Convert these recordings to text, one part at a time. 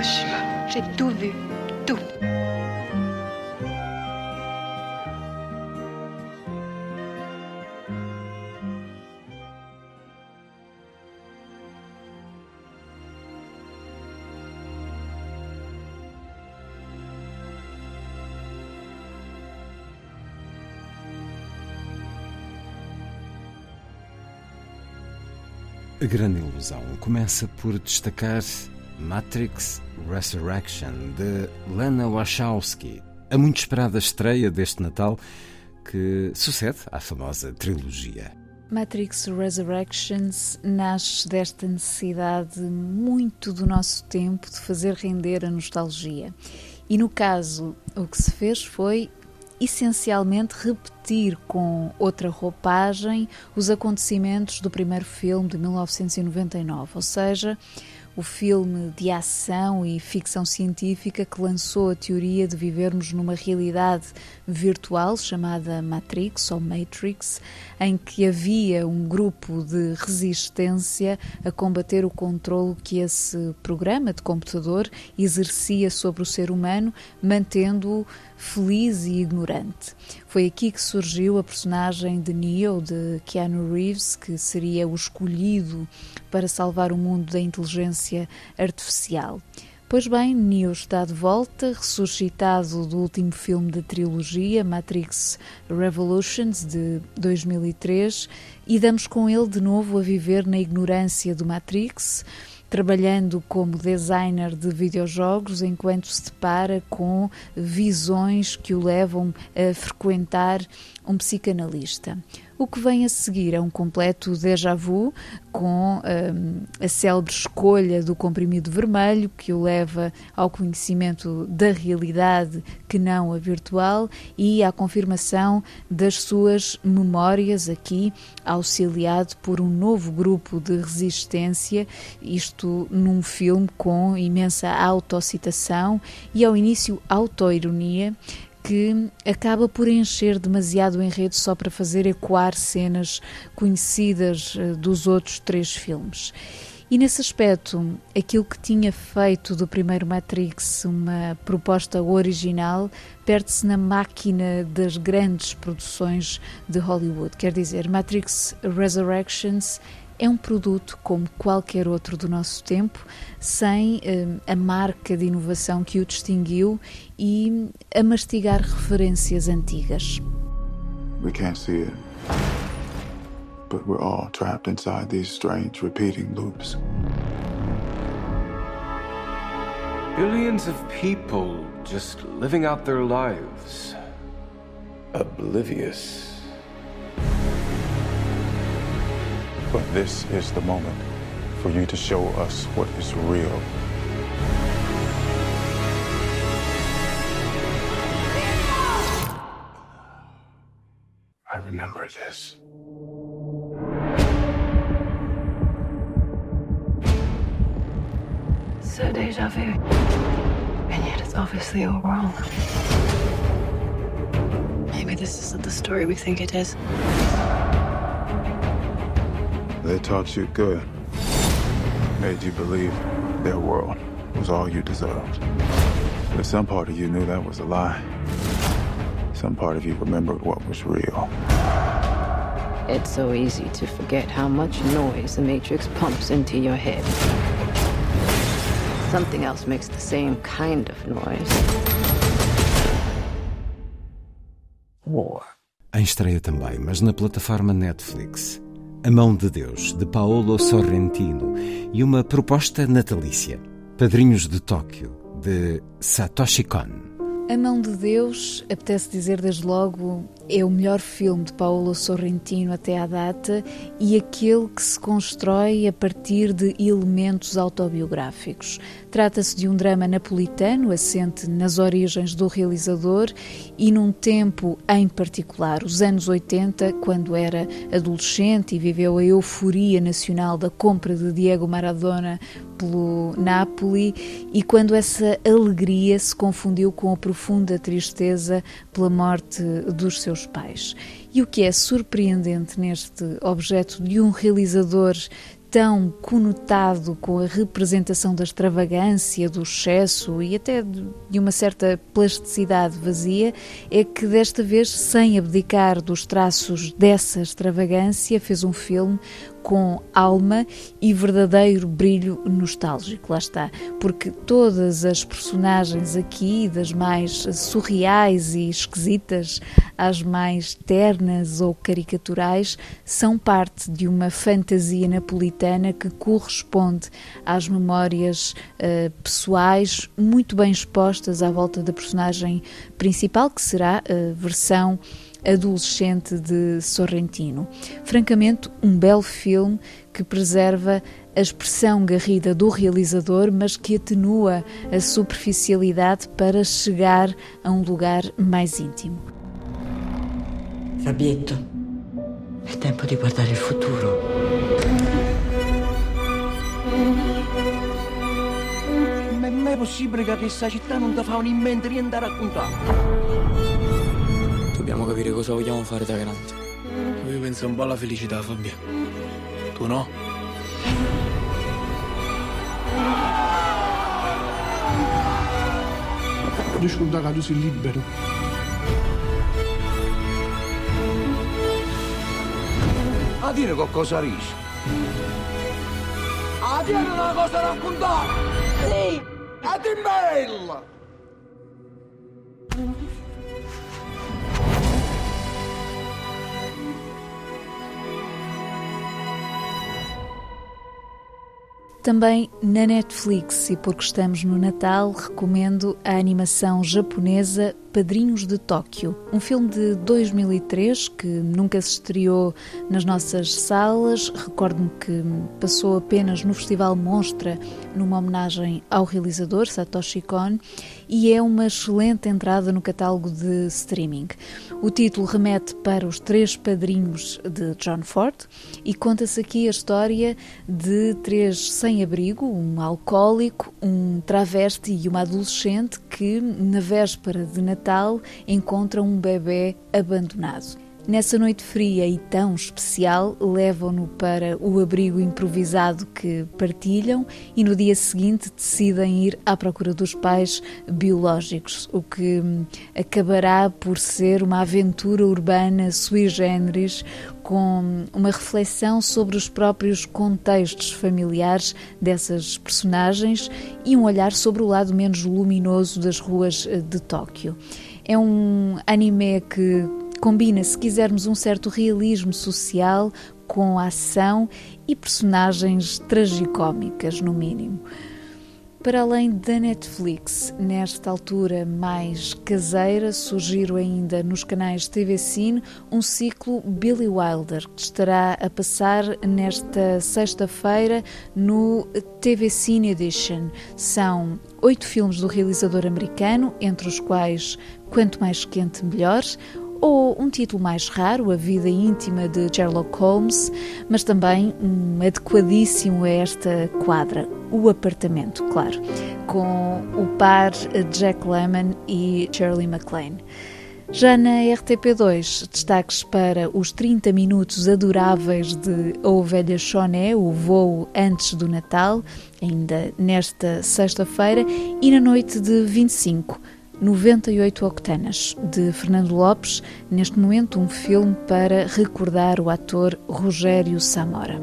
Hiroshima. J'ai tout vu. Tout. A grande ilusão começa por destacar Matrix Resurrection de Lana Wachowski, a muito esperada estreia deste Natal que sucede à famosa trilogia. Matrix Resurrections nasce desta necessidade muito do nosso tempo de fazer render a nostalgia. E no caso, o que se fez foi essencialmente repetir com outra roupagem os acontecimentos do primeiro filme de 1999, ou seja, o filme de ação e ficção científica que lançou a teoria de vivermos numa realidade virtual chamada Matrix ou Matrix, em que havia um grupo de resistência a combater o controle que esse programa de computador exercia sobre o ser humano, mantendo-o feliz e ignorante. Foi aqui que surgiu a personagem de Neo, de Keanu Reeves, que seria o escolhido para salvar o mundo da inteligência artificial. Pois bem, Neo está de volta, ressuscitado do último filme da trilogia, Matrix Revolutions, de 2003, e damos com ele de novo a viver na ignorância do Matrix, trabalhando como designer de videojogos enquanto se depara com visões que o levam a frequentar um psicanalista. O que vem a seguir é um completo déjà vu com um, a célebre escolha do comprimido vermelho que o leva ao conhecimento da realidade que não a virtual e à confirmação das suas memórias aqui auxiliado por um novo grupo de resistência, isto num filme com imensa autocitação e ao início autoironia que acaba por encher demasiado o enredo só para fazer ecoar cenas conhecidas eh, dos outros três filmes. E nesse aspecto, aquilo que tinha feito do primeiro Matrix uma proposta original perde-se na máquina das grandes produções de Hollywood. Quer dizer, Matrix Resurrections é um produto como qualquer outro do nosso tempo, sem eh, a marca de inovação que o distinguiu e a mastigar referências antigas. We can't see it, but we're all trapped inside these strange repeating loops. Billions of people just living out their lives. Oblivious. But this is the moment for you to show us what is real. I remember this. So deja vu. And yet it's obviously all wrong. Maybe this isn't the story we think it is. They taught you good, made you believe their world was all you deserved. But some part of you knew that was a lie. Some part of you remembered what was real. It's so easy to forget how much noise the Matrix pumps into your head. Something else makes the same kind of noise. War. Em estreia também, mas na plataforma Netflix. A Mão de Deus, de Paolo Sorrentino, e uma proposta natalícia. Padrinhos de Tóquio, de Satoshi Kon. A Mão de Deus, apetece dizer desde logo, é o melhor filme de Paolo Sorrentino até à data e aquele que se constrói a partir de elementos autobiográficos. Trata-se de um drama napolitano assente nas origens do realizador e num tempo em particular, os anos 80, quando era adolescente e viveu a euforia nacional da compra de Diego Maradona pelo Napoli e quando essa alegria se confundiu com a profunda tristeza pela morte dos seus pais. E o que é surpreendente neste objeto de um realizador tão conotado com a representação da extravagância, do excesso e até de uma certa plasticidade vazia, é que desta vez, sem abdicar dos traços dessa extravagância, fez um filme com alma e verdadeiro brilho nostálgico. Lá está, porque todas as personagens aqui, das mais surreais e esquisitas às mais ternas ou caricaturais, são parte de uma fantasia napolitana que corresponde às memórias uh, pessoais muito bem expostas à volta da personagem principal, que será a versão adolescente de Sorrentino. Francamente, um belo filme que preserva a expressão garrida do realizador, mas que atenua a superficialidade para chegar a um lugar mais íntimo. Fabietto, è tempo di guardare il futuro. Ma è mai possibile che questa città non ti fa un in mente niente a raccontare? Capire cosa vogliamo fare da grandi. Io penso un po' alla felicità, Fabio. Tu no? Disculpa che tu sei libero. A dire qualcosa risi. A dire una cosa da raccontare. Sì. A dimmi Também na Netflix, e porque estamos no Natal, recomendo a animação japonesa Padrinhos de Tóquio, um filme de 2003 que nunca se estreou nas nossas salas. Recordo-me que passou apenas no Festival Monstra, numa homenagem ao realizador Satoshi Kon, e é uma excelente entrada no catálogo de streaming. O título remete para os três padrinhos de John Ford e conta-se aqui a história de três sem-abrigo, um alcoólico, um travesti e uma adolescente que, na véspera de Natal, Natal encontram um bebê abandonado. Nessa noite fria e tão especial, levam-no para o abrigo improvisado que partilham e no dia seguinte decidem ir à procura dos pais biológicos, o que hum, acabará por ser uma aventura urbana sui generis com uma reflexão sobre os próprios contextos familiares dessas personagens e um olhar sobre o lado menos luminoso das ruas eh, de Tóquio. É um anime que combina, se quisermos, um certo realismo social com ação e personagens tragicómicas, no mínimo. Para além da Netflix, nesta altura mais caseira, surgiram ainda nos canais TV Cine um ciclo Billy Wilder, que estará a passar nesta sexta-feira no TV Cine Edition. São oito filmes do realizador americano, entre os quais Quanto Mais Quente Melhor, ou um título mais raro, A Vida Íntima de Sherlock Holmes, mas também um adequadíssimo a esta quadra, O Apartamento, claro, com o par Jack Lemmon e Shirley MacLaine. Já na RTP2, destaques para os 30 minutos adoráveis de A Ovelha Choné, o voo antes do Natal, ainda nesta sexta-feira, e na noite de 25, 98 Octanas, de Fernando Lopes, neste momento um filme para recordar o ator Rogério Samora.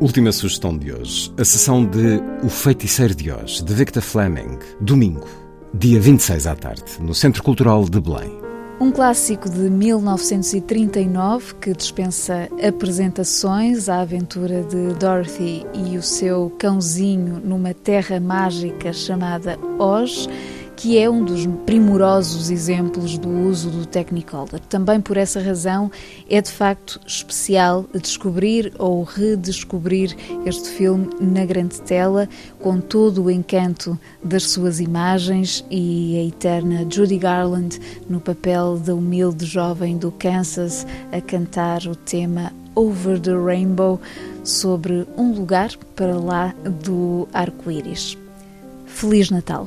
Última sugestão de hoje, a sessão de O Feiticeiro de Oz, de Victor Fleming, domingo, dia 26 à tarde, no Centro Cultural de Belém. Um clássico de 1939 que dispensa apresentações, a aventura de Dorothy e o seu cãozinho numa terra mágica chamada Oz que é um dos primorosos exemplos do uso do Technicolor. Também por essa razão é de facto especial descobrir ou redescobrir este filme na grande tela, com todo o encanto das suas imagens e a eterna Judy Garland no papel da humilde jovem do Kansas a cantar o tema Over the Rainbow sobre um lugar para lá do arco-íris. Feliz Natal!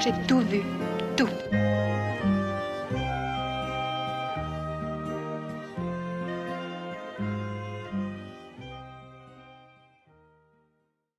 J'ai tout vu. Tout.